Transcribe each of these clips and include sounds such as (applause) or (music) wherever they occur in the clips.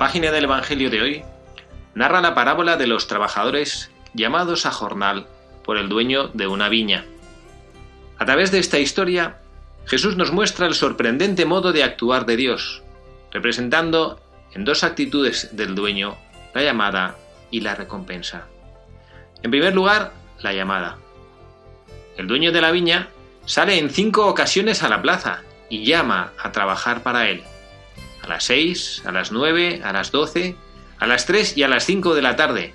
Página del Evangelio de hoy narra la parábola de los trabajadores llamados a jornal por el dueño de una viña. A través de esta historia, Jesús nos muestra el sorprendente modo de actuar de Dios, representando en dos actitudes del dueño, la llamada y la recompensa. En primer lugar, la llamada. El dueño de la viña sale en cinco ocasiones a la plaza y llama a trabajar para él a las 6, a las 9, a las 12, a las 3 y a las 5 de la tarde.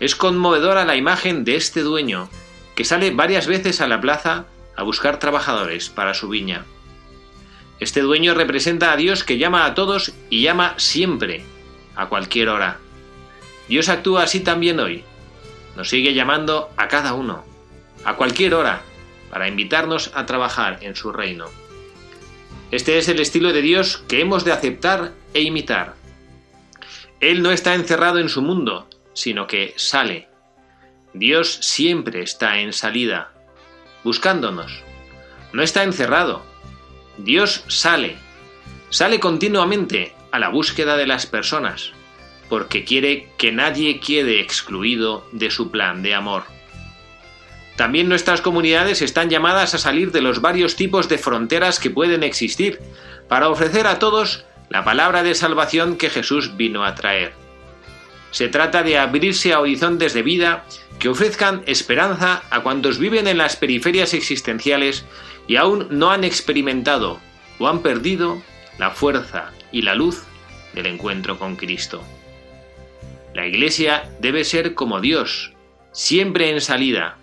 Es conmovedora la imagen de este dueño, que sale varias veces a la plaza a buscar trabajadores para su viña. Este dueño representa a Dios que llama a todos y llama siempre, a cualquier hora. Dios actúa así también hoy. Nos sigue llamando a cada uno, a cualquier hora, para invitarnos a trabajar en su reino. Este es el estilo de Dios que hemos de aceptar e imitar. Él no está encerrado en su mundo, sino que sale. Dios siempre está en salida, buscándonos. No está encerrado. Dios sale. Sale continuamente a la búsqueda de las personas, porque quiere que nadie quede excluido de su plan de amor. También nuestras comunidades están llamadas a salir de los varios tipos de fronteras que pueden existir, para ofrecer a todos la palabra de salvación que Jesús vino a traer. Se trata de abrirse a horizontes de vida que ofrezcan esperanza a cuantos viven en las periferias existenciales y aún no han experimentado o han perdido la fuerza y la luz del encuentro con Cristo. La Iglesia debe ser como Dios, siempre en salida,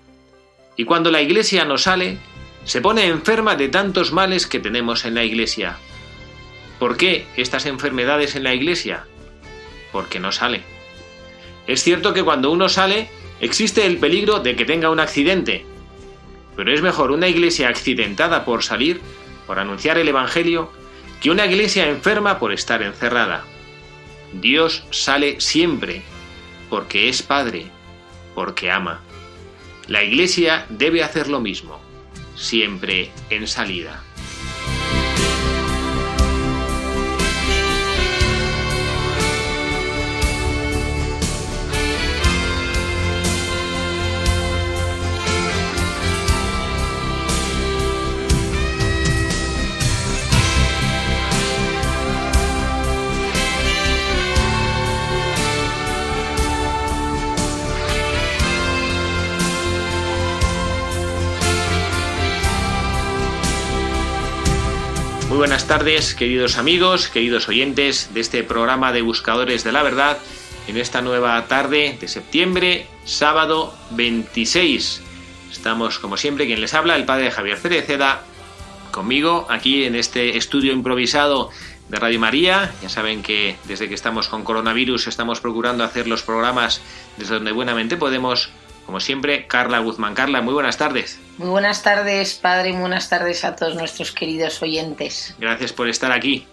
y cuando la iglesia no sale, se pone enferma de tantos males que tenemos en la iglesia. ¿Por qué estas enfermedades en la iglesia? Porque no sale. Es cierto que cuando uno sale, existe el peligro de que tenga un accidente, pero es mejor una iglesia accidentada por salir, por anunciar el Evangelio, que una iglesia enferma por estar encerrada. Dios sale siempre, porque es Padre, porque ama. La Iglesia debe hacer lo mismo, siempre en salida. Buenas tardes, queridos amigos, queridos oyentes de este programa de Buscadores de la Verdad, en esta nueva tarde de septiembre, sábado 26. Estamos, como siempre, quien les habla, el padre Javier Cereceda, conmigo, aquí en este estudio improvisado de Radio María. Ya saben que desde que estamos con coronavirus estamos procurando hacer los programas desde donde buenamente podemos como siempre, Carla Guzmán. Carla, muy buenas tardes. Muy buenas tardes, padre, y buenas tardes a todos nuestros queridos oyentes. Gracias por estar aquí.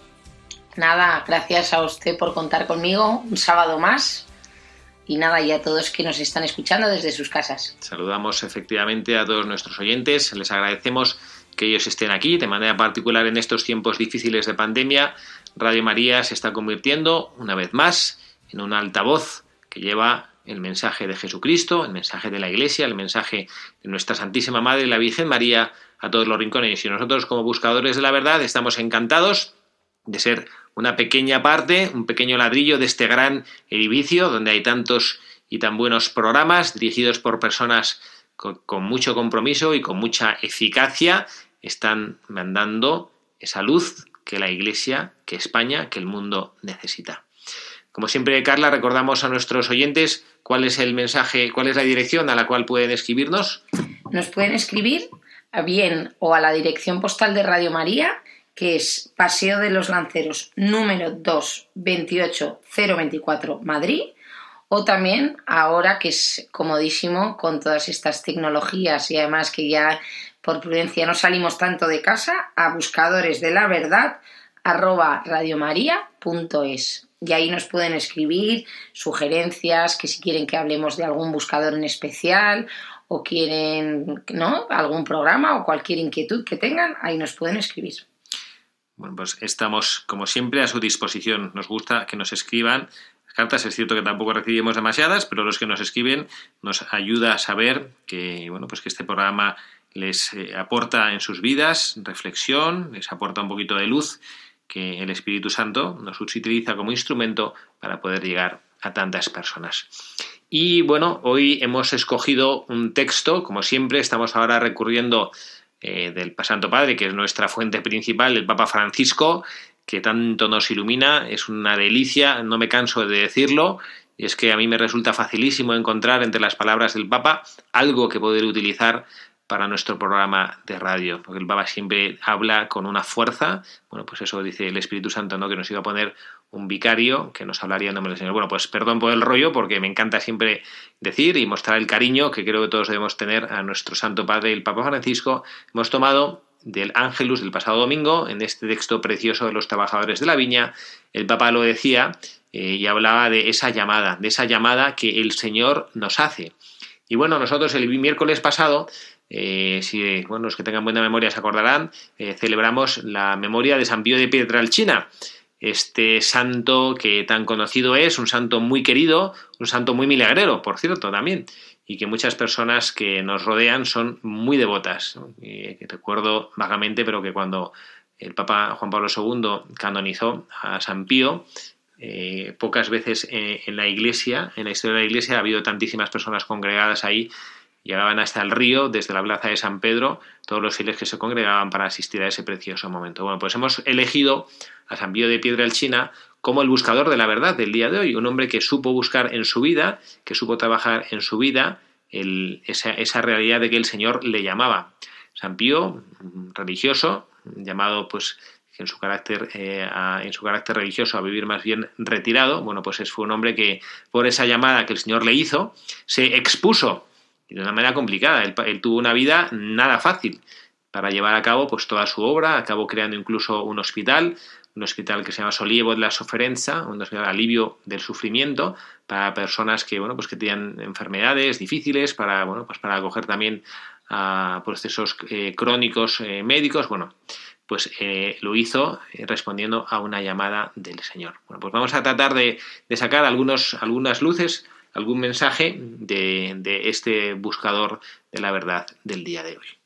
Nada, gracias a usted por contar conmigo un sábado más. Y nada, y a todos que nos están escuchando desde sus casas. Saludamos efectivamente a todos nuestros oyentes. Les agradecemos que ellos estén aquí de manera particular en estos tiempos difíciles de pandemia. Radio María se está convirtiendo una vez más en un altavoz que lleva el mensaje de Jesucristo, el mensaje de la Iglesia, el mensaje de nuestra Santísima Madre, la Virgen María, a todos los rincones. Y nosotros, como buscadores de la verdad, estamos encantados de ser una pequeña parte, un pequeño ladrillo de este gran edificio donde hay tantos y tan buenos programas dirigidos por personas con, mucho compromiso y con mucha eficacia, están mandando esa luz que la Iglesia, que España, que el mundo necesita. Como siempre, Carla, recordamos a nuestros oyentes cuál es el mensaje, cuál es la dirección a la cual pueden escribirnos. Nos pueden escribir bien o a la dirección postal de Radio María, que es Paseo de los Lanceros número 2 28024 Madrid, o también ahora que es comodísimo con todas estas tecnologías y además que ya por prudencia no salimos tanto de casa, a buscadores de la verdad arroba radiomaria.es y ahí nos pueden escribir sugerencias, que si quieren que hablemos de algún buscador en especial o quieren ¿no? algún programa o cualquier inquietud que tengan, ahí nos pueden escribir. Bueno, pues estamos como siempre a su disposición. Nos gusta que nos escriban cartas. Es cierto que tampoco recibimos demasiadas, pero los que nos escriben nos ayuda a saber que, bueno, pues que este programa les eh, aporta en sus vidas reflexión, les aporta un poquito de luz que el Espíritu Santo nos utiliza como instrumento para poder llegar a tantas personas. Y bueno, hoy hemos escogido un texto, como siempre, estamos ahora recurriendo eh, del Santo Padre, que es nuestra fuente principal, el Papa Francisco, que tanto nos ilumina, es una delicia, no me canso de decirlo, y es que a mí me resulta facilísimo encontrar entre las palabras del Papa algo que poder utilizar para nuestro programa de radio, porque el Papa siempre habla con una fuerza, bueno, pues eso dice el Espíritu Santo, ¿no? que nos iba a poner un vicario que nos hablaría en nombre del Señor. Bueno, pues perdón por el rollo, porque me encanta siempre decir y mostrar el cariño que creo que todos debemos tener a nuestro Santo Padre, el Papa Francisco. Hemos tomado del Ángelus del pasado domingo, en este texto precioso de los trabajadores de la viña, el Papa lo decía eh, y hablaba de esa llamada, de esa llamada que el Señor nos hace. Y bueno, nosotros el miércoles pasado eh, si bueno, los que tengan buena memoria se acordarán, eh, celebramos la memoria de San Pío de Pietralcina, este santo que tan conocido es, un santo muy querido, un santo muy milagrero, por cierto, también, y que muchas personas que nos rodean son muy devotas. recuerdo vagamente, pero que cuando el Papa Juan Pablo II canonizó a San Pío, eh, pocas veces eh, en la iglesia, en la historia de la iglesia, ha habido tantísimas personas congregadas ahí Llegaban hasta el río, desde la plaza de San Pedro, todos los fieles que se congregaban para asistir a ese precioso momento. Bueno, pues hemos elegido a San Pío de Piedra el China como el buscador de la verdad del día de hoy, un hombre que supo buscar en su vida, que supo trabajar en su vida esa, realidad de que el Señor le llamaba. San Pío, religioso, llamado pues en su carácter eh, en su carácter religioso a vivir más bien retirado bueno pues fue un hombre que por esa llamada que el Señor le hizo se expuso de una manera complicada. Él, tuvo una vida nada fácil para llevar a cabo pues toda su obra, acabó creando incluso un hospital, un hospital que se llama Solievo de la Soferenza, un hospital de alivio del sufrimiento para personas que bueno pues que tenían enfermedades difíciles, para bueno pues para acoger también a procesos eh, crónicos eh, médicos, bueno pues eh, lo hizo respondiendo a una llamada del Señor. Bueno, pues vamos a tratar de, de sacar algunos, algunas luces algún mensaje de, de este buscador de la verdad del día de hoy.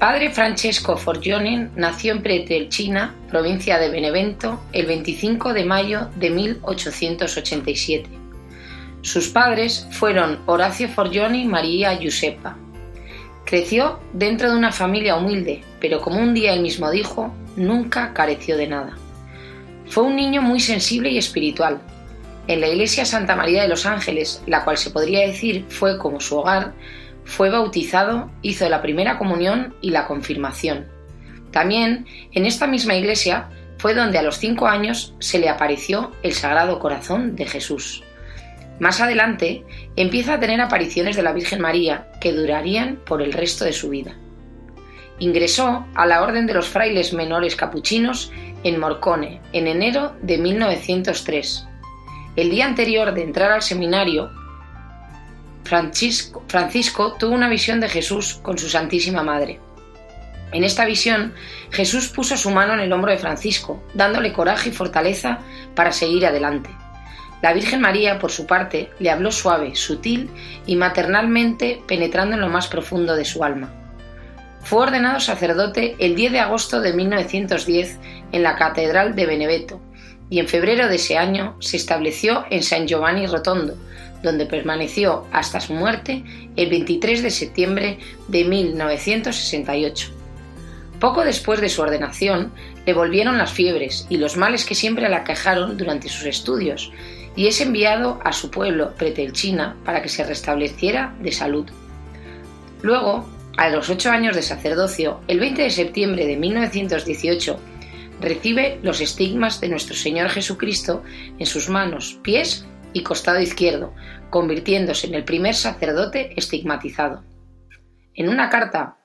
Padre Francesco Forgione nació en Pretelchina, provincia de Benevento, el 25 de mayo de 1887. Sus padres fueron Horacio Forgione y María Giuseppa. Creció dentro de una familia humilde, pero como un día él mismo dijo, nunca careció de nada. Fue un niño muy sensible y espiritual. En la iglesia Santa María de los Ángeles, la cual se podría decir fue como su hogar, fue bautizado, hizo la primera comunión y la confirmación. También, en esta misma iglesia, fue donde a los cinco años se le apareció el Sagrado Corazón de Jesús. Más adelante empieza a tener apariciones de la Virgen María que durarían por el resto de su vida. Ingresó a la Orden de los Frailes Menores Capuchinos en Morcone en enero de 1903. El día anterior de entrar al seminario, Francisco, tuvo una visión de Jesús con su Santísima Madre. En esta visión, Jesús puso su mano en el hombro de Francisco, dándole coraje y fortaleza para seguir adelante. La Virgen María, por su parte, le habló suave, sutil y maternalmente, penetrando en lo más profundo de su alma. Fue ordenado sacerdote el 10 de agosto de 1910 en la Catedral de Beneveto y en febrero de ese año se estableció en San Giovanni Rotondo, donde permaneció hasta su muerte el 23 de septiembre de 1968. Poco después de su ordenación, le volvieron las fiebres y los males que siempre la aquejaron durante sus estudios, y es enviado a su pueblo, Pretelchina, para que se restableciera de salud. Luego, a los ocho años de sacerdocio, el 20 de septiembre de 1918, recibe los estigmas de nuestro Señor Jesucristo en sus manos, pies y costado izquierdo, convirtiéndose en el primer sacerdote estigmatizado. En una carta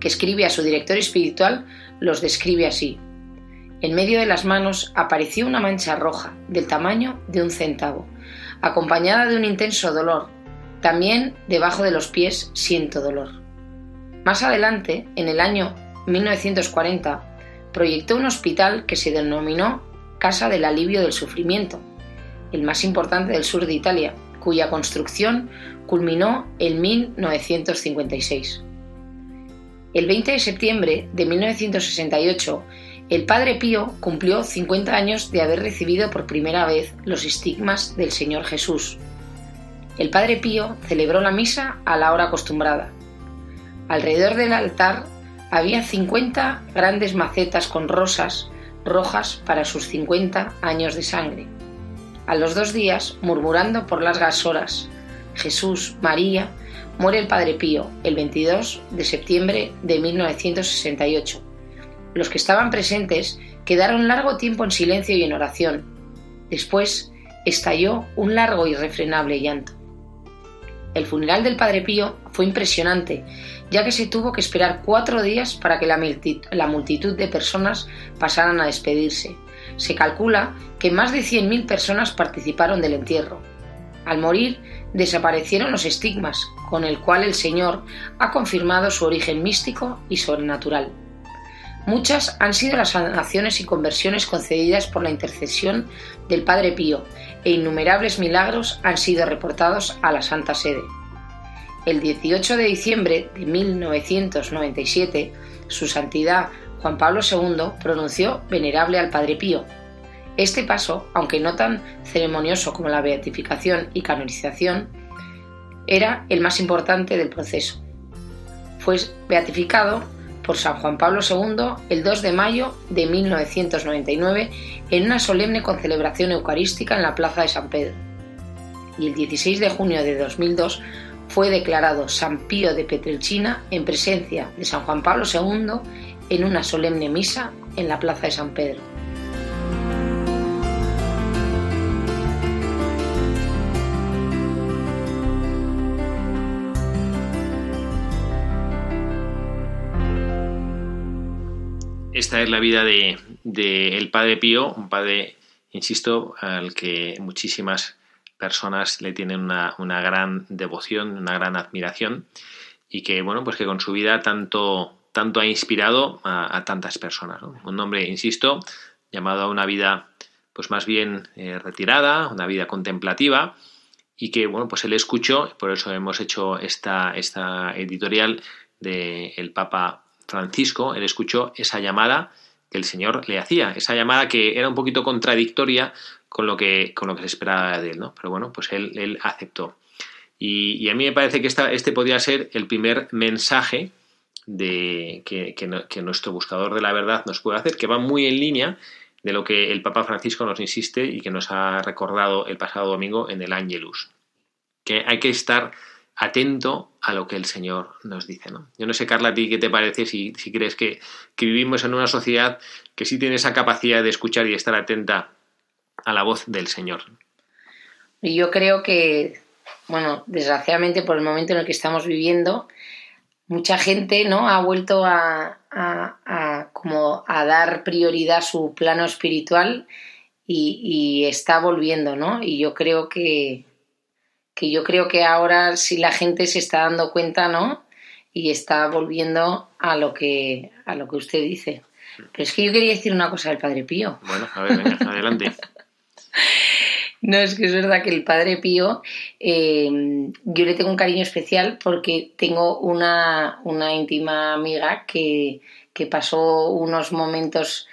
que escribe a su director espiritual, los describe así. En medio de las manos apareció una mancha roja, del tamaño de un centavo, acompañada de un intenso dolor. También debajo de los pies siento dolor. Más adelante, en el año 1940, proyectó un hospital que se denominó Casa del Alivio del Sufrimiento, el más importante del sur de Italia, cuya construcción culminó en 1956. El 20 de septiembre de 1968, el Padre Pío cumplió 50 años de haber recibido por primera vez los estigmas del Señor Jesús. El Padre Pío celebró la misa a la hora acostumbrada. Alrededor del altar había 50 grandes macetas con rosas rojas para sus 50 años de sangre. A los dos días, murmurando por largas horas, Jesús, María, muere el Padre Pío el 22 de septiembre de 1968. Los que estaban presentes quedaron largo tiempo en silencio y en oración. Después estalló un largo y irrefrenable llanto. El funeral del Padre Pío fue impresionante, ya que se tuvo que esperar cuatro días para que la multitud de personas pasaran a despedirse. Se calcula que más de 100.000 personas participaron del entierro. Al morir, desaparecieron los estigmas, con el cual el Señor ha confirmado su origen místico y sobrenatural. Muchas han sido las sanaciones y conversiones concedidas por la intercesión del Padre Pío, e innumerables milagros han sido reportados a la Santa Sede. El 18 de diciembre de 1997, Su Santidad Juan Pablo II pronunció venerable al Padre Pío, este paso, aunque no tan ceremonioso como la beatificación y canonización, era el más importante del proceso. Fue beatificado por San Juan Pablo II el 2 de mayo de 1999 en una solemne concelebración eucarística en la Plaza de San Pedro. Y el 16 de junio de 2002 fue declarado San Pío de Petrelchina en presencia de San Juan Pablo II en una solemne misa en la Plaza de San Pedro. esta es la vida de, el Padre Pío, un padre, insisto, al que muchísimas personas le tienen una, gran devoción, una gran admiración y que, bueno, pues que con su vida tanto, tanto ha inspirado a, tantas personas. Un hombre, insisto, llamado a una vida pues más bien eh, retirada, una vida contemplativa y que, bueno, pues él escuchó, por eso hemos hecho esta, esta editorial del el Papa Francisco, él escuchó esa llamada que el Señor le hacía, esa llamada que era un poquito contradictoria con lo que, con lo que se esperaba de él, ¿no? Pero bueno, pues él, él aceptó. Y, a mí me parece que este podría ser el primer mensaje de, que, nuestro buscador de la verdad nos puede hacer, que va muy en línea de lo que el Papa Francisco nos insiste y que nos ha recordado el pasado domingo en el Angelus. Que hay que estar atento a lo que el Señor nos dice. ¿no? Yo no sé, Carla, a ti qué te parece si, si crees que, que vivimos en una sociedad que sí tiene esa capacidad de escuchar y estar atenta a la voz del Señor. Yo creo que, bueno, desgraciadamente por el momento en el que estamos viviendo, mucha gente no ha vuelto a, como a dar prioridad a su plano espiritual y, está volviendo, ¿no? Y yo creo que, que yo creo que ahora sí la gente se está dando cuenta, ¿no? Y está volviendo a lo que a lo que usted dice. Pero es que yo quería decir una cosa del Padre Pío. Bueno, a ver, venga, adelante. (laughs) No, es que es verdad que el Padre Pío, eh, yo le tengo un cariño especial porque tengo una, una íntima amiga que, que, pasó unos momentos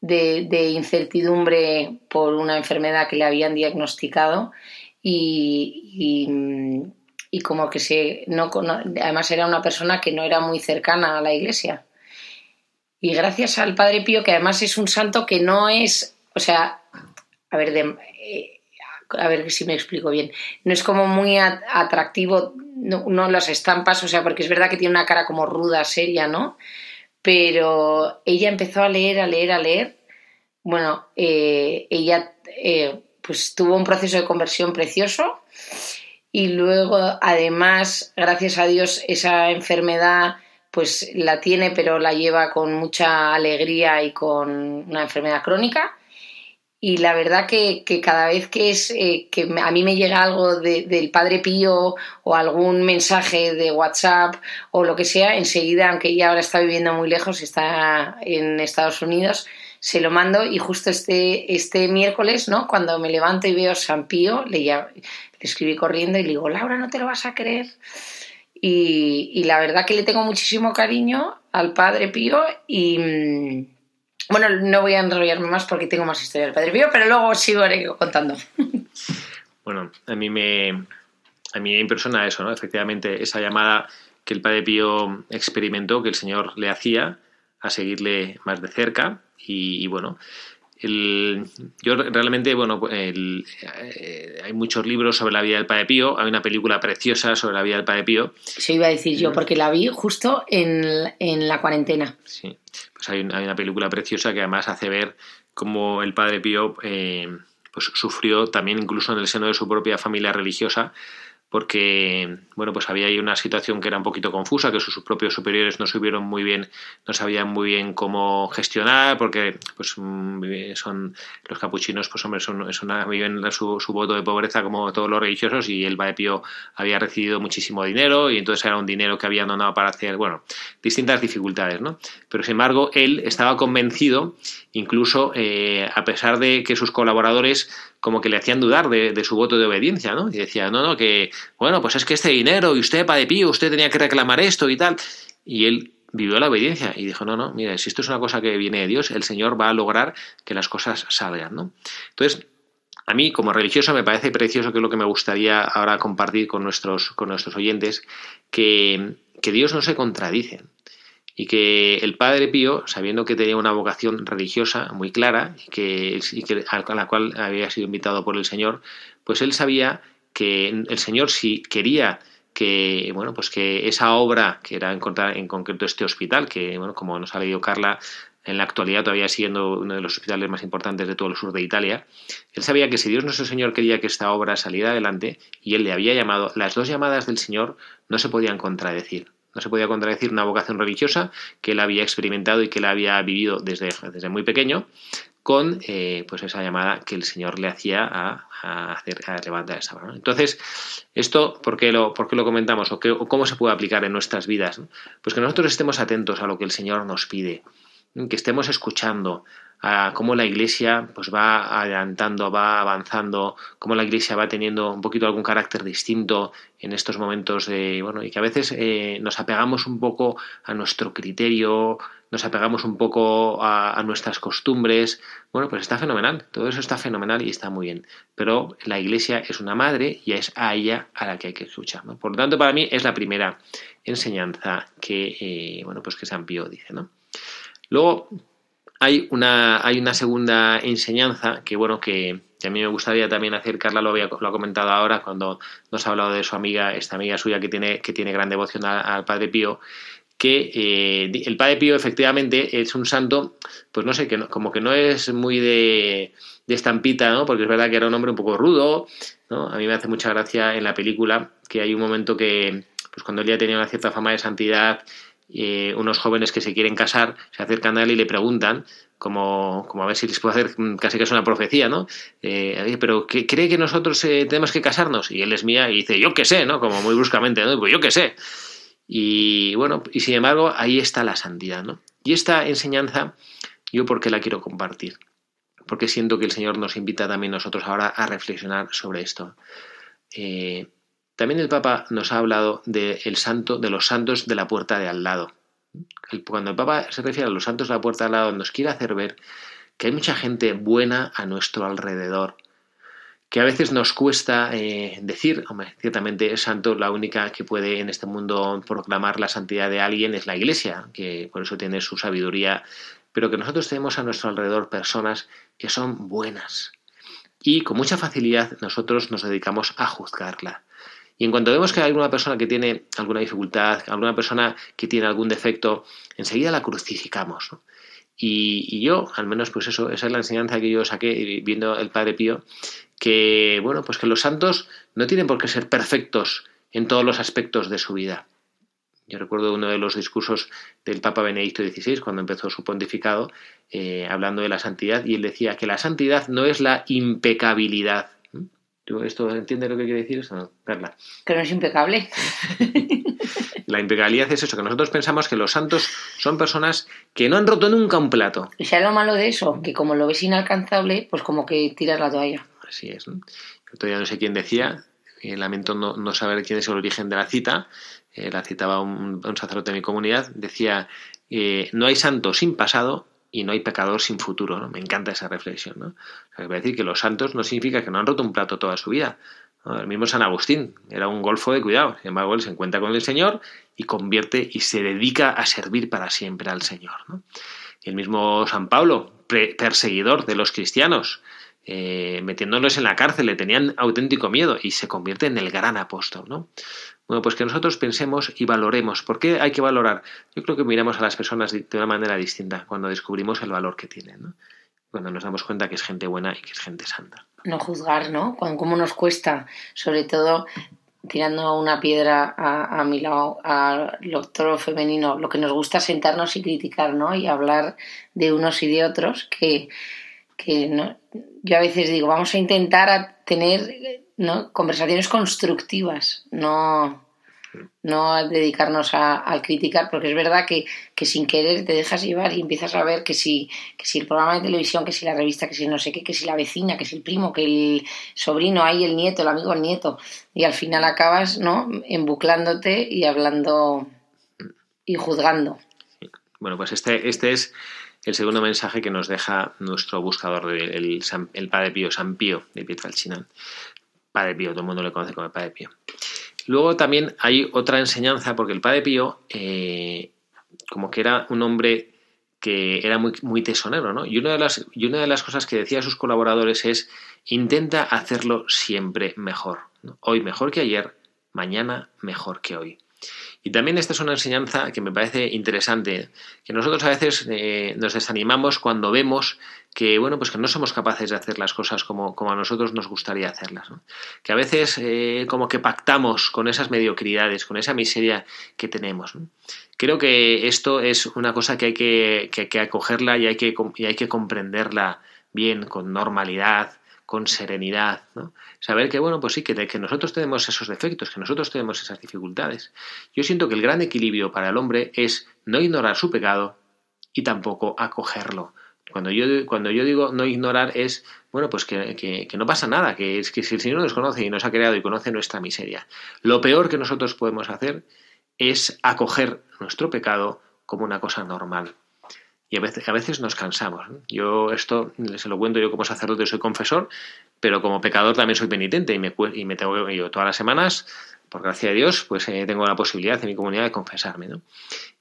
de, incertidumbre por una enfermedad que le habían diagnosticado y, y, como que se... No, además era una persona que no era muy cercana a la iglesia. Y gracias al Padre Pío, que además es un santo que no es, o sea, a ver, de, eh, a ver si me explico bien, no es como muy atractivo, no, las estampas, o sea, porque es verdad que tiene una cara como ruda, seria, ¿no? Pero ella empezó a leer, a leer, a leer. Bueno, eh, ella eh, pues tuvo un proceso de conversión precioso y luego, además, gracias a Dios, esa enfermedad pues la tiene, pero la lleva con mucha alegría y con una enfermedad crónica y la verdad que, cada vez que es eh, que a mí me llega algo del Padre Pío o algún mensaje de WhatsApp o lo que sea, enseguida, aunque ella ahora está viviendo muy lejos, está en Estados Unidos, se lo mando y justo este, este miércoles, ¿no? Cuando me levanto y veo San Pío, le, le escribí corriendo y le digo, Laura, no te lo vas a creer. Y, y la verdad que le tengo muchísimo cariño al Padre Pío y mm, bueno, no voy a enrollarme más porque tengo más historia del Padre Pío, pero luego sigo contando. (laughs) Bueno, a mí me, a mí me impresiona eso, ¿no? Efectivamente, esa llamada que el Padre Pío experimentó, que el Señor le hacía a seguirle más de cerca y, bueno, el, yo realmente, bueno, el, eh, hay muchos libros sobre la vida del Padre Pío, hay una película preciosa sobre la vida del Padre Pío. Eso iba a decir yo, porque la vi justo en, en la cuarentena. Sí, pues hay, una película preciosa que además hace ver cómo el padre Pío eh, pues sufrió también incluso en el seno de su propia familia religiosa porque bueno pues había ahí una situación que era un poquito confusa que sus propios superiores no supieron muy bien no sabían muy bien cómo gestionar porque pues mm, son los capuchinos pues hombre son, viven su, voto de pobreza como todos los religiosos y el Pío había recibido muchísimo dinero y entonces era un dinero que había donado para hacer bueno distintas dificultades no pero sin embargo él estaba convencido incluso eh, a pesar de que sus colaboradores como que le hacían dudar de, su voto de obediencia, ¿no? Y decía, no, no, que, bueno, pues es que este dinero, y usted, Padre Pío, usted tenía que reclamar esto y tal. Y él vivió la obediencia y dijo, no, no, mira, si esto es una cosa que viene de Dios, el Señor va a lograr que las cosas salgan, ¿no? Entonces, a mí, como religioso, me parece precioso, que es lo que me gustaría ahora compartir con nuestros, con nuestros oyentes, que, que Dios no se contradice y que el padre Pío, sabiendo que tenía una vocación religiosa muy clara y que, a la cual había sido invitado por el Señor, pues él sabía que el Señor si quería que bueno pues que esa obra que era encontrar en concreto este hospital que bueno como nos ha leído Carla en la actualidad todavía siendo uno de los hospitales más importantes de todo el sur de Italia, él sabía que si Dios nuestro Señor quería que esta obra saliera adelante y él le había llamado, las dos llamadas del Señor no se podían contradecir. No se podía contradecir una vocación religiosa que él había experimentado y que él había vivido desde, desde muy pequeño con eh, pues esa llamada que el Señor le hacía a, hacer, a levantar esa mano. Entonces, esto, ¿por qué lo, por qué lo comentamos? ¿O, qué, cómo se puede aplicar en nuestras vidas? Pues que nosotros estemos atentos a lo que el Señor nos pide, que estemos escuchando, a cómo la iglesia pues va adelantando, va avanzando, cómo la iglesia va teniendo un poquito algún carácter distinto en estos momentos de, bueno, y que a veces eh, nos apegamos un poco a nuestro criterio, nos apegamos un poco a, nuestras costumbres, bueno, pues está fenomenal, todo eso está fenomenal y está muy bien, pero la iglesia es una madre y es a ella a la que hay que escuchar, Por lo tanto, para mí es la primera enseñanza que, eh, bueno, pues que San Pío dice, ¿no? Luego, hay una, hay una segunda enseñanza que, bueno, que, a mí me gustaría también hacer, Carla lo, había, lo ha comentado ahora cuando nos ha hablado de su amiga, esta amiga suya que tiene, que tiene gran devoción al, Padre Pío, que eh, el Padre Pío efectivamente es un santo, pues no sé, que como que no es muy de, de, estampita, ¿no? Porque es verdad que era un hombre un poco rudo, ¿no? A mí me hace mucha gracia en la película que hay un momento que, pues cuando él ya tenía una cierta fama de santidad, eh, unos jóvenes que se quieren casar se acercan a él y le preguntan, como, como a ver si les puedo hacer casi que es una profecía, ¿no? Eh, pero ¿cree que nosotros eh, tenemos que casarnos? Y él es mía y dice, yo qué sé, ¿no? Como muy bruscamente, ¿no? Pues yo qué sé. Y bueno, y sin embargo, ahí está la santidad, ¿no? Y esta enseñanza, yo por qué la quiero compartir, porque siento que el Señor nos invita también nosotros ahora a reflexionar sobre esto. También el Papa nos ha hablado de el santo, de los santos de la puerta de al lado. Cuando el Papa se refiere a los santos de la puerta de al lado, nos quiere hacer ver que hay mucha gente buena a nuestro alrededor, que a veces nos cuesta eh, decir, hombre, ciertamente es santo, la única que puede en este mundo proclamar la santidad de alguien es la Iglesia, que por eso tiene su sabiduría, pero que nosotros tenemos a nuestro alrededor personas que son buenas. Y con mucha facilidad nosotros nos dedicamos a juzgarla. Y en cuanto vemos que hay alguna persona que tiene alguna dificultad, alguna persona que tiene algún defecto, enseguida la crucificamos. Y, yo, al menos, pues eso, esa es la enseñanza que yo saqué viendo el Padre Pío, que, bueno, pues que los santos no tienen por qué ser perfectos en todos los aspectos de su vida. Yo recuerdo uno de los discursos del Papa Benedicto XVI cuando empezó su pontificado, eh, hablando de la santidad, y él decía que la santidad no es la impecabilidad, ¿Esto entiende lo que quiere decir eso? Perla. Que no es impecable. (laughs) La impecabilidad es eso, que nosotros pensamos que los santos son personas que no han roto nunca un plato. Y sea lo malo de eso, que como lo ves inalcanzable, pues como que tiras la toalla. Así es. ¿no? Todavía no sé quién decía, eh, lamento no, saber quién es el origen de la cita, eh, la citaba un, un, sacerdote de mi comunidad, decía, eh, no hay santo sin pasado y no hay pecador sin futuro. ¿no? Me encanta esa reflexión. ¿no? O decir que los santos no significa que no han roto un plato toda su vida. El mismo San Agustín era un golfo de cuidado. Sin embargo, él se encuentra con el Señor y convierte y se dedica a servir para siempre al Señor. ¿no? El mismo San Pablo, perseguidor de los cristianos, eh, metiéndolos en la cárcel, le tenían auténtico miedo y se convierte en el gran apóstol. ¿no? Bueno, pues que nosotros pensemos y valoremos. ¿Por qué hay que valorar? Yo creo que miramos a las personas de una manera distinta cuando descubrimos el valor que tienen, ¿no? Cuando nos damos cuenta que es gente buena y que es gente santa. No juzgar, ¿no? ¿Cómo nos cuesta? Sobre todo tirando una piedra a, mi lado, al doctor femenino, lo que nos gusta sentarnos y criticar, ¿no? Y hablar de unos y de otros, que, que no, yo a veces digo, vamos a intentar tener ¿no? conversaciones constructivas, no, no dedicarnos a, criticar, porque es verdad que, sin querer te dejas llevar y empiezas a ver que si, que si el programa de televisión, que si la revista, que si no sé qué, que si la vecina, que si el primo, que el sobrino, ahí el nieto, el amigo, el nieto, y al final acabas ¿no? embuclándote y hablando y juzgando. Bueno, pues este, este es el segundo mensaje que nos deja nuestro buscador, el, el Padre Pío, San Pío de Pietralcina. Padre Pío, todo el mundo le conoce como el Padre Pío. Luego también hay otra enseñanza, porque el Padre Pío, eh, como que era un hombre que era muy, tesonero, ¿no? Y una, de las, y una de las cosas que decía a sus colaboradores es, intenta hacerlo siempre mejor. Hoy mejor que ayer, mañana mejor que hoy. Y también esta es una enseñanza que me parece interesante, que nosotros a veces eh, nos desanimamos cuando vemos que bueno pues que no somos capaces de hacer las cosas como, como a nosotros nos gustaría hacerlas que a veces eh, como que pactamos con esas mediocridades con esa miseria que tenemos creo que esto es una cosa que hay que, que, acogerla y hay que, y hay que comprenderla bien con normalidad con serenidad, ¿no? Saber que, bueno, pues sí, que, que nosotros tenemos esos defectos, que nosotros tenemos esas dificultades. Yo siento que el gran equilibrio para el hombre es no ignorar su pecado y tampoco acogerlo. Cuando yo, cuando yo digo no ignorar es, bueno, pues que, no pasa nada, que es que si el Señor nos conoce y nos ha creado y conoce nuestra miseria, lo peor que nosotros podemos hacer es acoger nuestro pecado como una cosa normal. Y a veces, a veces nos cansamos. Yo esto se lo cuento yo como sacerdote, soy confesor, pero como pecador también soy penitente y me, y me tengo yo todas las semanas, por gracia de Dios, pues eh, tengo la posibilidad en mi comunidad de confesarme. ¿no?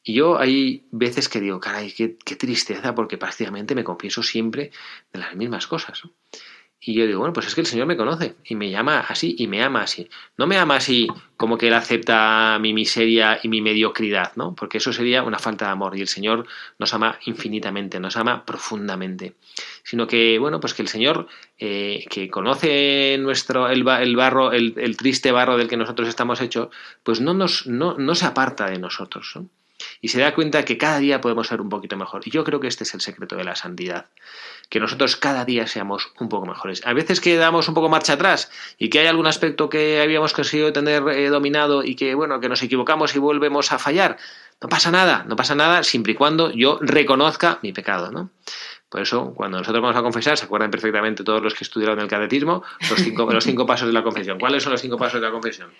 Y yo hay veces que digo, caray, qué, tristeza, porque prácticamente me confieso siempre de las mismas cosas. Y yo digo, bueno, pues es que el Señor me conoce y me llama así y me ama así. No me ama así como que Él acepta mi miseria y mi mediocridad, ¿no? Porque eso sería una falta de amor y el Señor nos ama infinitamente, nos ama profundamente. Sino que, bueno, pues que el Señor, eh, que conoce nuestro, el, barro, el, triste barro del que nosotros estamos hechos, pues no, nos, no, no se aparta de nosotros. ¿no? Y se da cuenta que cada día podemos ser un poquito mejor. Y yo creo que este es el secreto de la santidad, que nosotros cada día seamos un poco mejores. A veces que damos un poco marcha atrás y que hay algún aspecto que habíamos conseguido tener eh, dominado y que, bueno, que nos equivocamos y volvemos a fallar. No pasa nada, no pasa nada siempre y cuando yo reconozca mi pecado, ¿no? Por eso, cuando nosotros vamos a confesar, se acuerdan perfectamente todos los que estudiaron el catecismo, los cinco, los cinco pasos de la confesión. ¿Cuáles son los cinco pasos de la confesión?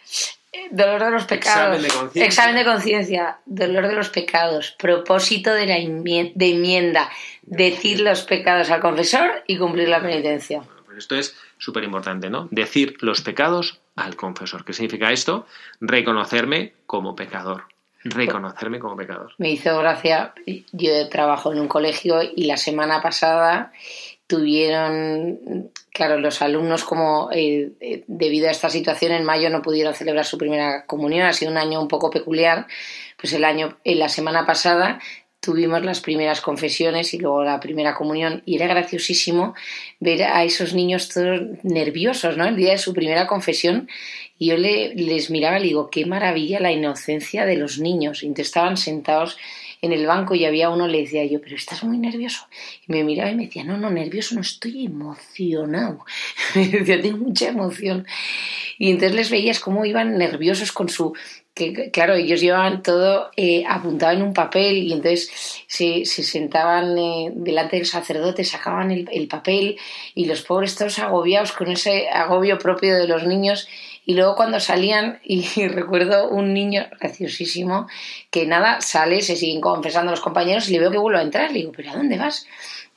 Dolor de los pecados. Examen de conciencia. Dolor de los pecados. Propósito de la enmienda. Decir los pecados al confesor y cumplir la penitencia. pues esto es súper importante, ¿no? Decir los pecados al confesor. ¿Qué significa esto? Reconocerme como pecador reconocerme como pecador. Me hizo gracia, yo trabajo en un colegio y la semana pasada tuvieron, claro, los alumnos como eh, eh, debido a esta situación en mayo no pudieron celebrar su primera comunión, ha sido un año un poco peculiar, pues el año, en la semana pasada tuvimos las primeras confesiones y luego la primera comunión y era graciosísimo ver a esos niños todos nerviosos, ¿no? El día de su primera confesión y yo le, les miraba y le digo, qué maravilla la inocencia de los niños. Y estaban sentados en el banco y había uno, le decía yo, pero estás muy nervioso. Y me miraba y me decía, no, no, nervioso, no estoy emocionado. (laughs) me decía, tengo mucha emoción. Y entonces les veías cómo iban nerviosos con su que claro, ellos llevaban todo eh, apuntado en un papel y entonces se, sentaban eh, delante del sacerdote, sacaban el, el, papel y los pobres todos agobiados con ese agobio propio de los niños y luego cuando salían (laughs) y, recuerdo un niño graciosísimo que nada, sale, se siguen confesando los compañeros y le veo que vuelve a entrar, le digo, pero ¿a dónde vas?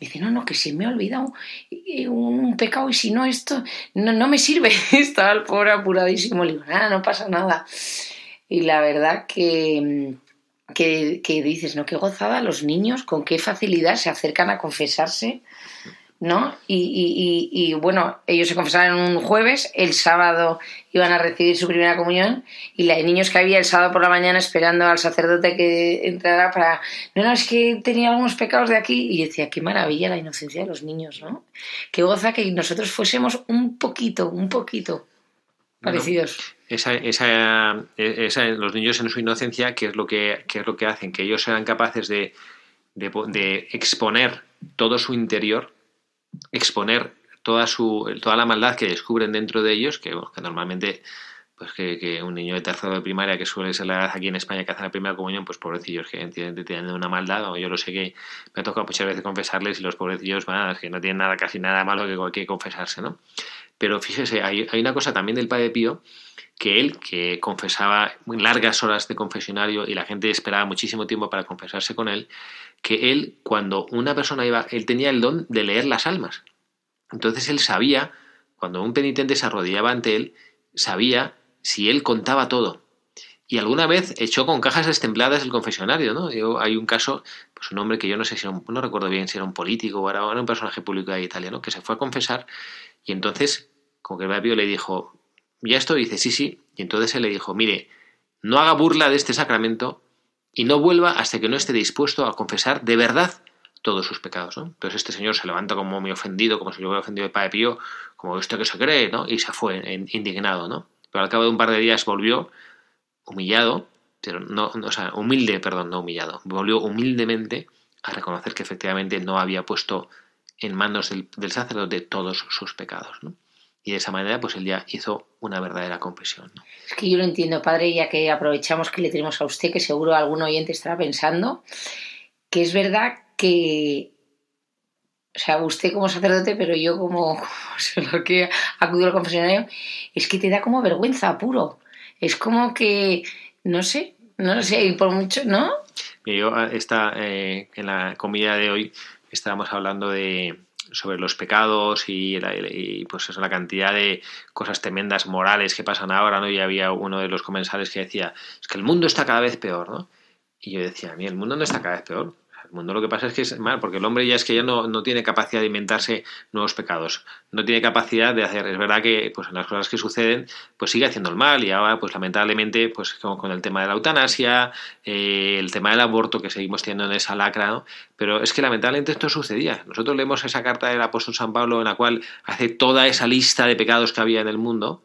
dice, no, no, que se me ha olvidado eh, un pecado y si no esto no, no me sirve. (laughs) Estaba el pobre apuradísimo, le digo, nada, no pasa nada. Y la verdad que, que, dices, ¿no? Qué gozada los niños, con qué facilidad se acercan a confesarse, ¿no? Y, y, bueno, ellos se confesaron un jueves, el sábado iban a recibir su primera comunión y la de niños que había el sábado por la mañana esperando al sacerdote que entrara para, no, no, es que tenía algunos pecados de aquí y decía, qué maravilla la inocencia de los niños, ¿no? Qué goza que nosotros fuésemos un poquito, un poquito parecidos esa, esa, esa, los niños en su inocencia, ¿qué es lo que, es lo que hacen? Que ellos sean capaces de, de, exponer todo su interior, exponer toda, su, toda la maldad que descubren dentro de ellos, que, normalmente pues que, un niño de tercero de primaria que suele ser la edad aquí en España que hace la primera comunión, pues pobrecillos que tienen una maldad, o yo lo sé que me ha tocado muchas veces confesarles y los pobrecillos, van que no tienen nada, casi nada malo que, que confesarse, ¿no? Pero fíjese, hay, hay una cosa también del Padre Pío que él, que confesaba largas horas de confesionario y la gente esperaba muchísimo tiempo para confesarse con él, que él, cuando una persona iba, él tenía el don de leer las almas. Entonces él sabía, cuando un penitente se arrodillaba ante él, sabía si él contaba todo. Y alguna vez echó con cajas destempladas el confesionario, ¿no? Yo, hay un caso, pues un hombre que yo no sé si era un, no recuerdo bien si era un político o era, un personaje público de Italia. Que se fue a confesar y entonces, como que el Pío le dijo, ya esto dice, sí, sí. Y entonces él le dijo, mire, no haga burla de este sacramento y no vuelva hasta que no esté dispuesto a confesar de verdad todos sus pecados. ¿no? Entonces este señor se levanta como muy ofendido, como si lo hubiera ofendido el Padre Pío, como esto que se cree, ¿no? Y se fue indignado, ¿no? Pero al cabo de un par de días volvió humillado, pero no, o sea, humilde, perdón, no humillado, volvió humildemente a reconocer que efectivamente no había puesto en manos del, sacerdote todos sus pecados. Y de esa manera pues él ya hizo una verdadera confesión. Es que yo lo entiendo, padre, ya que aprovechamos que le tenemos a usted, que seguro algún oyente estará pensando, que es verdad que, o sea, usted como sacerdote, pero yo como (laughs) lo que acudo al confesionario, es que te da como vergüenza puro. Es como que, no sé, no sé, y por mucho, ¿no? Yo, ah, está, eh, en la comida de hoy estábamos hablando de, sobre los pecados y, pues eso, la cantidad de cosas tremendas morales que pasan ahora, ¿no? Y había uno de los comensales que decía, es que el mundo está cada vez peor, ¿no? Y yo decía, a mí el mundo no está cada vez peor. Mundo lo que pasa es que es mal, porque el hombre ya es que ya no, no tiene capacidad de inventarse nuevos pecados, no tiene capacidad de hacer. Es verdad que pues en las cosas que suceden, pues sigue haciendo el mal y ahora, pues lamentablemente, pues con, el tema de la eutanasia, eh, el tema del aborto que seguimos teniendo en esa lacra. Pero es que lamentablemente esto sucedía. Nosotros leemos esa carta del apóstol San Pablo en la cual hace toda esa lista de pecados que había en el mundo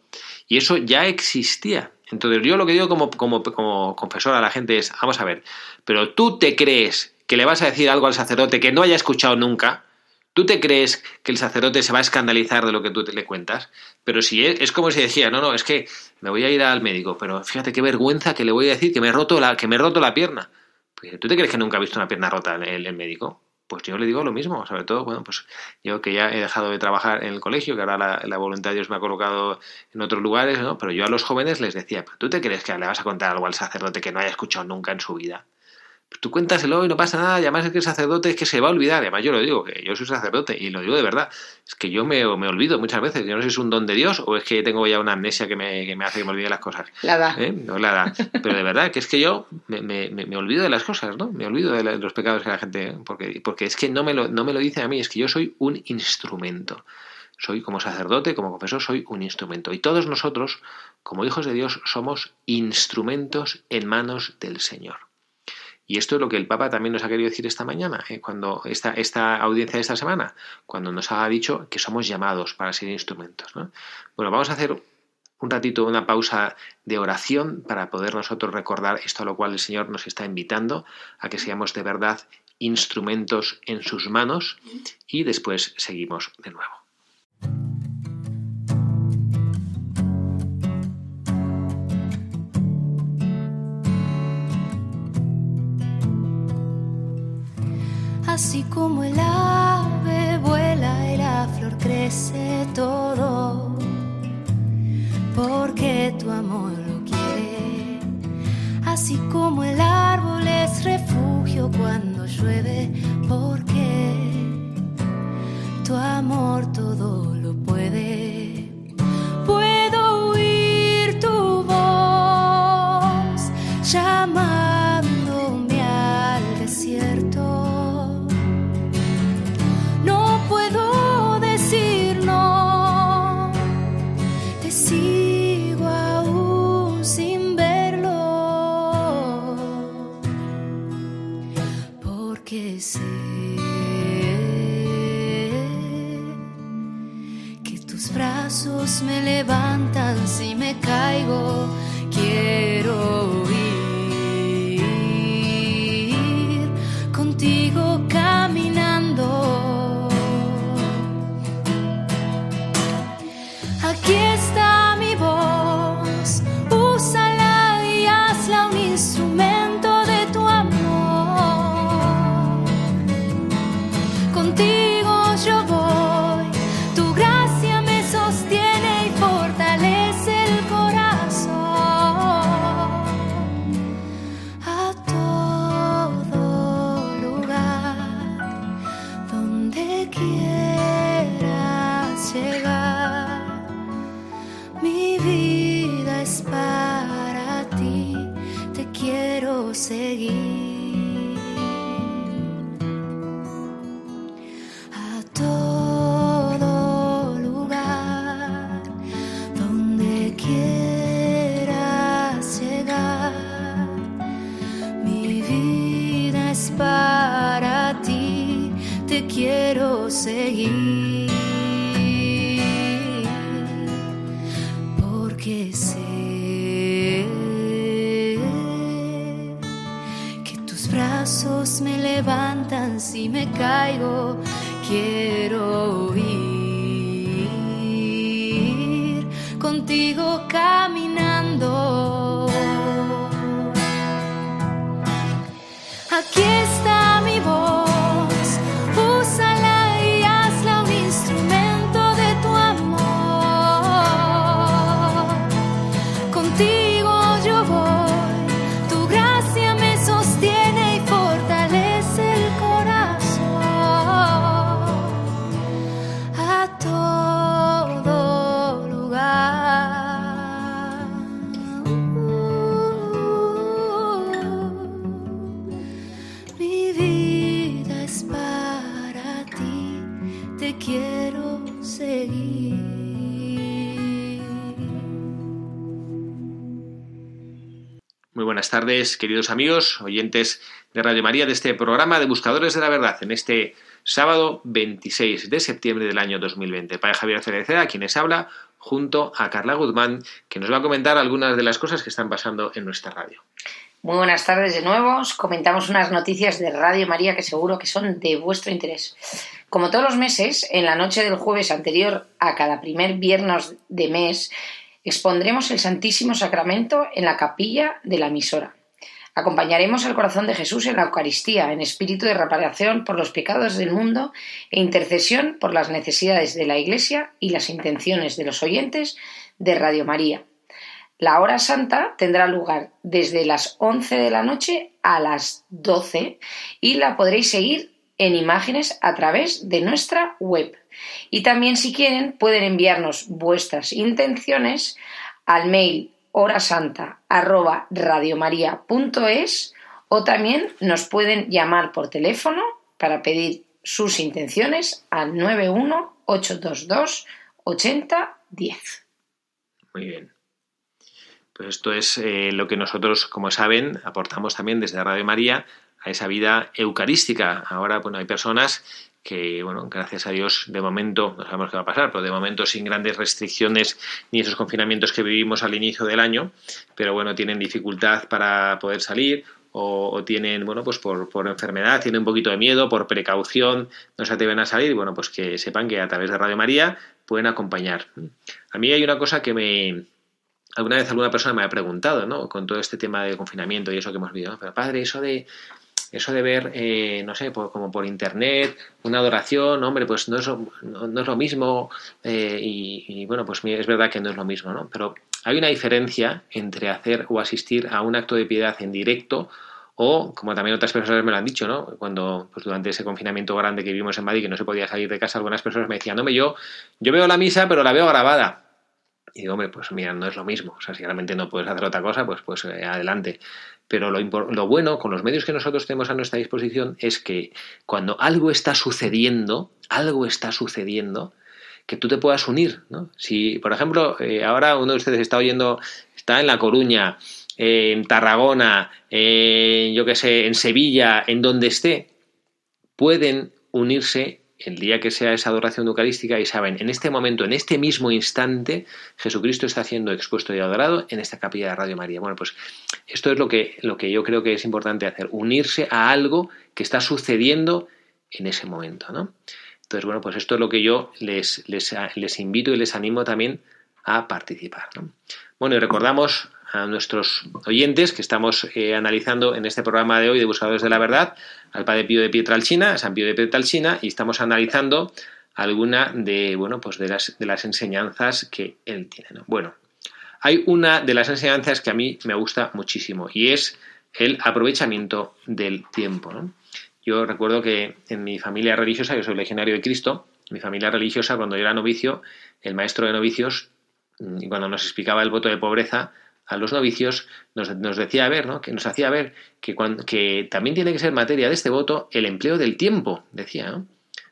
y eso ya existía. Entonces yo lo que digo como, como, como confesor a la gente es, vamos a ver, pero tú te crees que le vas a decir algo al sacerdote que no haya escuchado nunca, ¿tú te crees que el sacerdote se va a escandalizar de lo que tú le cuentas? Pero si es, como si decía, no, no, es que me voy a ir al médico, pero fíjate qué vergüenza que le voy a decir que me he roto la, que me he roto la pierna. Pues, ¿Tú te crees que nunca ha visto una pierna rota el, el médico? Pues yo le digo lo mismo, sobre todo, bueno, pues yo que ya he dejado de trabajar en el colegio, que ahora la, la voluntad de Dios me ha colocado en otros lugares, ¿no? Pero yo a los jóvenes les decía, ¿tú te crees que le vas a contar algo al sacerdote que no haya escuchado nunca en su vida? Tú cuéntaselo y no pasa nada, y además es que el sacerdote es que se va a olvidar, además yo lo digo, que yo soy sacerdote y lo digo de verdad, es que yo me, me olvido muchas veces, yo no sé si es un don de Dios o es que tengo ya una amnesia que me, que me hace que me olvide las cosas. La da. ¿Eh? No, la da. Pero de verdad, que es que yo me, me, me olvido de las cosas, ¿no? Me olvido de, los pecados que la gente, porque, porque es que no me, lo, no me lo dice a mí, es que yo soy un instrumento. Soy como sacerdote, como confesor, soy un instrumento. Y todos nosotros, como hijos de Dios, somos instrumentos en manos del Señor. Y esto es lo que el Papa también nos ha querido decir esta mañana, eh, cuando esta, esta audiencia de esta semana, cuando nos ha dicho que somos llamados para ser instrumentos. Bueno, vamos a hacer un ratito, una pausa de oración para poder nosotros recordar esto a lo cual el Señor nos está invitando a que seamos de verdad instrumentos en sus manos y después seguimos de nuevo. Así como el ave vuela y la flor crece todo, porque tu amor lo quiere. Así como el árbol es refugio cuando llueve, porque tu amor todo lo puede. Si me caigo. Tardes, queridos amigos, oyentes de Radio María, de este programa de Buscadores de la Verdad, en este sábado 26 de septiembre del año 2020. Padre Javier Cereceda, quienes habla, junto a Carla Guzmán, que nos va a comentar algunas de las cosas que están pasando en nuestra radio. Muy buenas tardes de nuevo. Os comentamos unas noticias de Radio María que seguro que son de vuestro interés. Como todos los meses, en la noche del jueves anterior a cada primer viernes de mes, expondremos el Santísimo Sacramento en la capilla de la emisora. Acompañaremos al corazón de Jesús en la Eucaristía, en espíritu de reparación por los pecados del mundo e intercesión por las necesidades de la Iglesia y las intenciones de los oyentes de Radio María. La hora santa tendrá lugar desde las 11 de la noche a las 12 y la podréis seguir en imágenes a través de nuestra web. Y también si quieren pueden enviarnos vuestras intenciones al mail horasanta@radiomaria.es o también nos pueden llamar por teléfono para pedir sus intenciones al 91 822 8010. Muy bien. Pues esto es eh, lo que nosotros, como saben, aportamos también desde Radio María a esa vida eucarística. Ahora, bueno, hay personas que, bueno, gracias a Dios, de momento, no sabemos qué va a pasar, pero de momento sin grandes restricciones ni esos confinamientos que vivimos al inicio del año, pero bueno, tienen dificultad para poder salir o, tienen, bueno, pues por, enfermedad, tienen un poquito de miedo, por precaución, no se atreven a salir, bueno, pues que sepan que a través de Radio María pueden acompañar. A mí hay una cosa que me, alguna vez alguna persona me ha preguntado, ¿no? Con todo este tema de confinamiento y eso que hemos vivido, pero padre, eso de eso de ver, eh, no sé, como por internet, una adoración, hombre, pues no es, no, es lo mismo, eh, y, bueno, pues es verdad que no es lo mismo, ¿no? Pero hay una diferencia entre hacer o asistir a un acto de piedad en directo o, como también otras personas me lo han dicho, ¿no? Cuando, pues durante ese confinamiento grande que vivimos en Madrid, que no se podía salir de casa, algunas personas me decían, no, yo, yo veo la misa, pero la veo grabada. Y digo, hombre, pues mira, no es lo mismo. O sea, si realmente no puedes hacer otra cosa, pues, pues eh, adelante. Pero lo, lo, bueno con los medios que nosotros tenemos a nuestra disposición es que cuando algo está sucediendo, algo está sucediendo, que tú te puedas unir. ¿no? Si, por ejemplo, eh, ahora uno de ustedes está oyendo, está en La Coruña, en Tarragona, yo qué sé, en Sevilla, en donde esté, pueden unirse el día que sea esa adoración eucarística y saben, en este momento, en este mismo instante, Jesucristo está siendo expuesto y adorado en esta capilla de Radio María. Bueno, pues esto es lo que, lo que yo creo que es importante hacer, unirse a algo que está sucediendo en ese momento, ¿no? Entonces, bueno, pues esto es lo que yo les, les, les invito y les animo también a participar. ¿no? Bueno, y recordamos a nuestros oyentes que estamos eh, analizando en este programa de hoy de Buscadores de la Verdad al Padre Pío de Pietralcina, a San Pío de Pietralcina, y estamos analizando alguna de, bueno, pues de, las, de las enseñanzas que él tiene. Bueno, hay una de las enseñanzas que a mí me gusta muchísimo y es el aprovechamiento del tiempo. Yo recuerdo que en mi familia religiosa, yo soy legionario de Cristo, mi familia religiosa, cuando yo era novicio, el maestro de novicios, mm, cuando nos explicaba el voto de pobreza, a los novicios, nos, nos decía ver, ¿no? que nos hacía ver que, que también tiene que ser materia de este voto el empleo del tiempo, decía.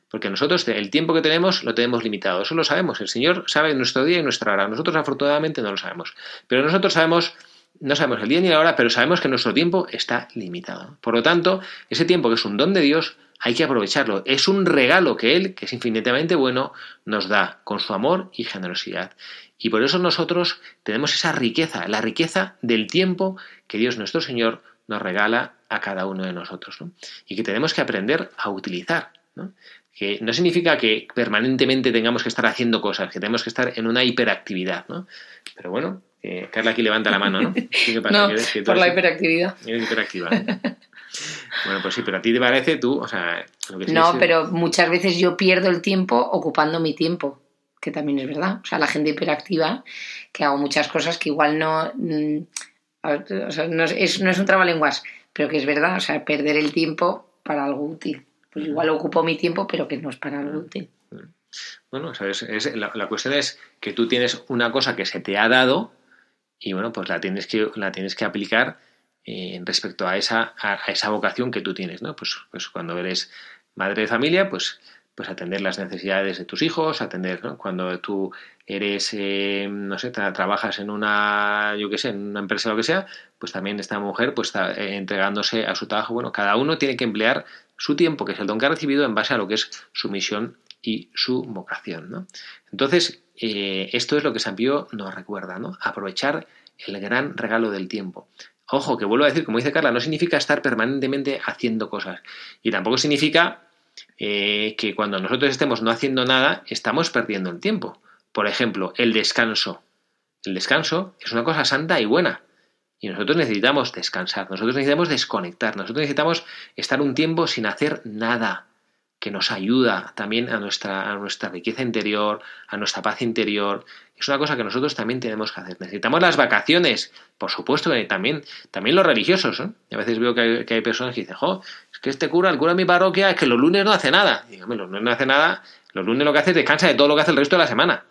Porque nosotros el tiempo que tenemos lo tenemos limitado, eso lo sabemos, el Señor sabe nuestro día y nuestra hora, nosotros afortunadamente no lo sabemos, pero nosotros sabemos, no sabemos el día ni la hora, pero sabemos que nuestro tiempo está limitado. Por lo tanto, ese tiempo que es un don de Dios, hay que aprovecharlo. Es un regalo que Él, que es infinitamente bueno, nos da con su amor y generosidad. Y por eso nosotros tenemos esa riqueza, la riqueza del tiempo que Dios nuestro Señor nos regala a cada uno de nosotros. Y que tenemos que aprender a utilizar. Que no significa que permanentemente tengamos que estar haciendo cosas, que tenemos que estar en una hiperactividad. ¿no? Pero bueno, eh, Carla aquí levanta la mano, ¿no? (laughs) ¿Qué pasa? no por la hiperactividad. hiperactiva. (laughs) bueno, pues sí, pero a ti te parece tú, o sea... no, pero muchas veces yo pierdo el tiempo ocupando mi tiempo que también es verdad. O sea, la gente hiperactiva, que hago muchas cosas que igual no. Mm, o sea, no, es, no es un trabalenguas, pero que es verdad. O sea, perder el tiempo para algo útil. Pues igual ocupo mi tiempo, pero que no es para algo útil. Bueno, ¿sabes? Es, la, cuestión es que tú tienes una cosa que se te ha dado y bueno, pues la tienes que, la tienes que aplicar eh, respecto a esa, a, esa vocación que tú tienes, ¿no? Pues, pues cuando eres madre de familia, pues pues atender las necesidades de tus hijos, atender cuando tú eres, eh, no sé, trabajas en una, yo qué sé, en una empresa o lo que sea, pues también esta mujer pues está eh, entregándose a su trabajo. Bueno, cada uno tiene que emplear su tiempo, que es el don que ha recibido, en base a lo que es su misión y su vocación. ¿no? Entonces, eh, esto es lo que San Pío nos recuerda, ¿no? Aprovechar el gran regalo del tiempo. Ojo, que vuelvo a decir, como dice Carla, no significa estar permanentemente haciendo cosas. Y tampoco significa eh, que cuando nosotros estemos no haciendo nada, estamos perdiendo el tiempo. Por ejemplo, el descanso. El descanso es una cosa santa y buena. Y nosotros necesitamos descansar, nosotros necesitamos desconectar, nosotros necesitamos estar un tiempo sin hacer nada que nos ayuda también a nuestra, a nuestra riqueza interior, a nuestra paz interior. Es una cosa que nosotros también tenemos que hacer. Necesitamos las vacaciones, por supuesto que también, también los religiosos. a veces veo que hay, que hay, personas que dicen, jo, es que este cura, el cura de mi parroquia, es que los lunes no hace nada. Dígame, los lunes no hace nada, los lunes lo que hace es descansa de todo lo que hace el resto de la semana.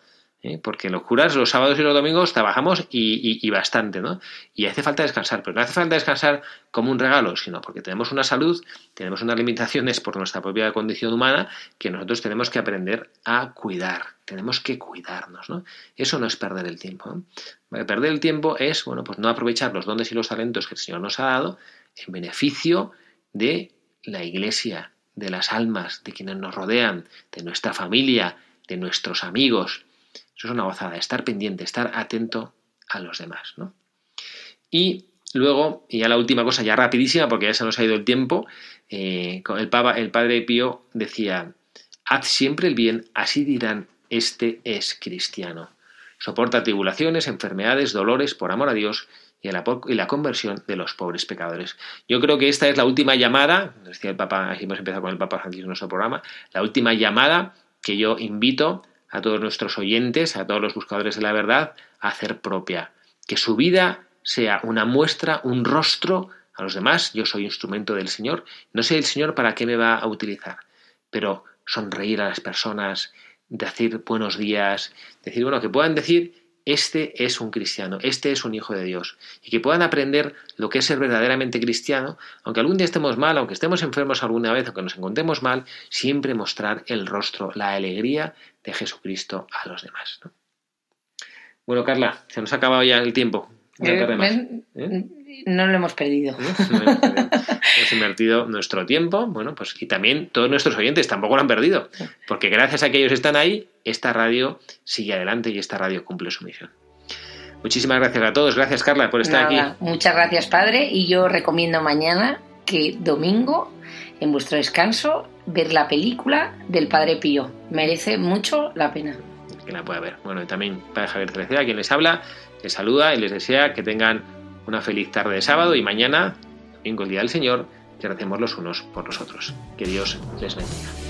¿Eh? porque los curas los sábados y los domingos trabajamos y, bastante, ¿no? Y hace falta descansar, pero no hace falta descansar como un regalo, sino porque tenemos una salud, tenemos unas limitaciones por nuestra propia condición humana que nosotros tenemos que aprender a cuidar, tenemos que cuidarnos, ¿no? Eso no es perder el tiempo. Perder el tiempo es, bueno, pues no aprovechar los dones y los talentos que el Señor nos ha dado en beneficio de la Iglesia, de las almas, de quienes nos rodean, de nuestra familia, de nuestros amigos. Eso es una gozada, estar pendiente, estar atento a los demás. ¿no? Y luego, y ya la última cosa, ya rapidísima, porque ya se nos ha ido el tiempo, eh, el, papa, el padre Pío decía, haz siempre el bien, así dirán, este es cristiano. Soporta tribulaciones, enfermedades, dolores por amor a Dios y la, y la, conversión de los pobres pecadores. Yo creo que esta es la última llamada, decía el Papa, hemos empezado con el Papa Francisco en nuestro programa, la última llamada que yo invito a todos nuestros oyentes, a todos los buscadores de la verdad, hacer propia. Que su vida sea una muestra, un rostro a los demás. Yo soy instrumento del Señor. No sé el Señor para qué me va a utilizar, pero sonreír a las personas, decir buenos días, decir, bueno, que puedan decir este es un cristiano, este es un hijo de Dios, y que puedan aprender lo que es ser verdaderamente cristiano, aunque algún día estemos mal, aunque estemos enfermos alguna vez, aunque nos encontremos mal, siempre mostrar el rostro, la alegría de Jesucristo a los demás. Bueno, Carla, se nos ha acabado ya el tiempo. ¿Eh? ¿Eh? No lo hemos perdido. hemos invertido nuestro tiempo, bueno, pues y también todos nuestros oyentes tampoco lo han perdido, porque gracias a que ellos están ahí, esta radio sigue adelante y esta radio cumple su misión. Muchísimas gracias a todos, gracias Carla por estar aquí. Muchas gracias Padre y yo recomiendo mañana que domingo en vuestro descanso ver la película del Padre Pío. Merece mucho la pena. Que la pueda ver. Bueno, y también para Javier Cereceda, quien les habla, les saluda y les desea que tengan una feliz tarde de sábado y mañana, domingo, el Día del Señor, que recemos los unos por los otros. Que Dios les bendiga.